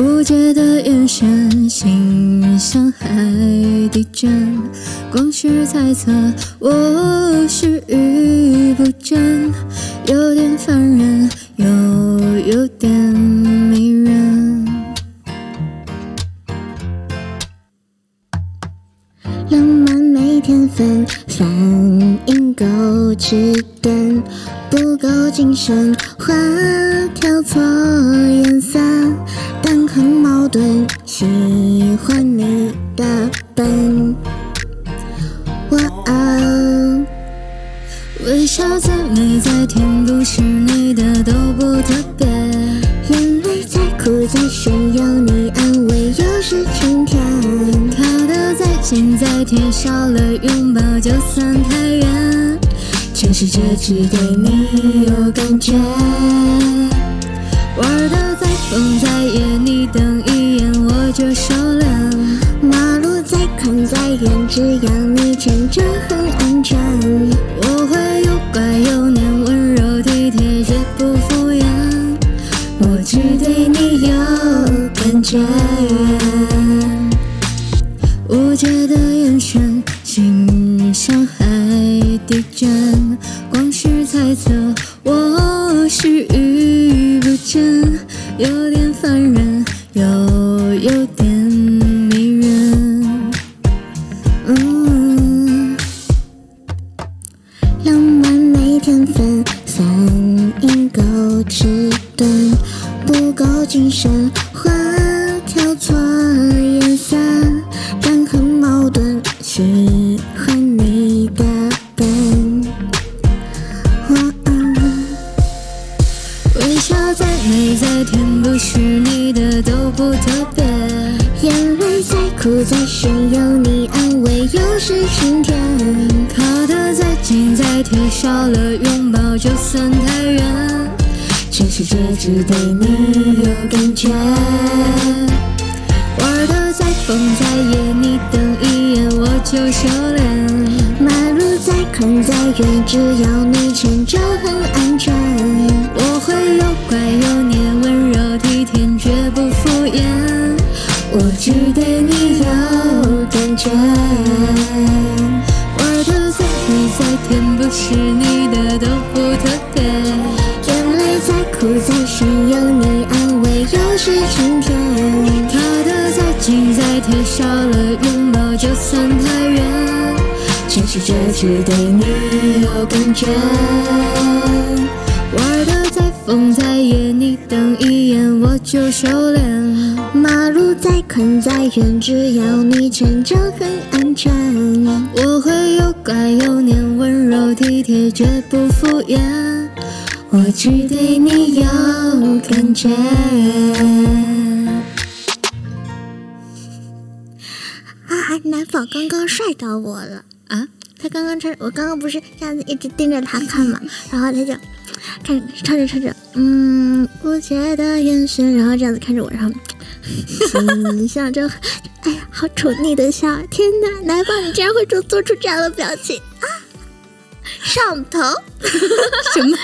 无解的眼神，心像海底针，光是猜测，我是语不真，有点烦人，又有点迷人。浪漫没天分，反应够迟钝，不够谨慎，花挑错，盾，喜欢你的笨。哇哦，微笑再美再甜，不是你的都不特别。眼泪再苦再咸，有你安慰又是晴天。靠得再近再贴，少了拥抱就算太远。全世界只对你有感觉。玩的再疯再野，你瞪就收了。马路再宽再远，只要你牵着很安全。我会有乖有黏，温柔体贴，绝不敷衍。我只对你有感觉。无解的眼神，心像海底针，光是猜测，我是语不真，有点烦人，又有点迷人。嗯，浪漫没天分，反应够迟钝，不够谨慎，笑再美再甜，不是你的都不特别。眼泪再苦再咸，有你安慰又是晴天。靠得再近再贴，少了拥抱就算太远。全世界只对你有感觉。玩得再疯再野，你瞪一眼我就收敛。马路再宽再远，只要你牵就很安你有感觉。玩的再美再甜，不是你的都不特别。眼泪再苦再咸，有你安慰又是晴天。靠的再近再贴，少了拥抱就算太远。全世界只对你有感觉。玩的再疯再野，你瞪一眼我就收敛。马路再远，只要你牵着很安全。我会又乖又黏，温柔体贴，绝不敷衍。我只对你有感觉。啊，南宝刚刚帅到我了啊！他刚刚穿，我刚刚不是这样子一直盯着他看嘛，然后他就看唱着唱着，嗯，无解的眼神，然后这样子看着我，然后心想着，哎呀，好宠溺的笑！天哪，南方你竟然会做做出这样的表情啊！上头 什么？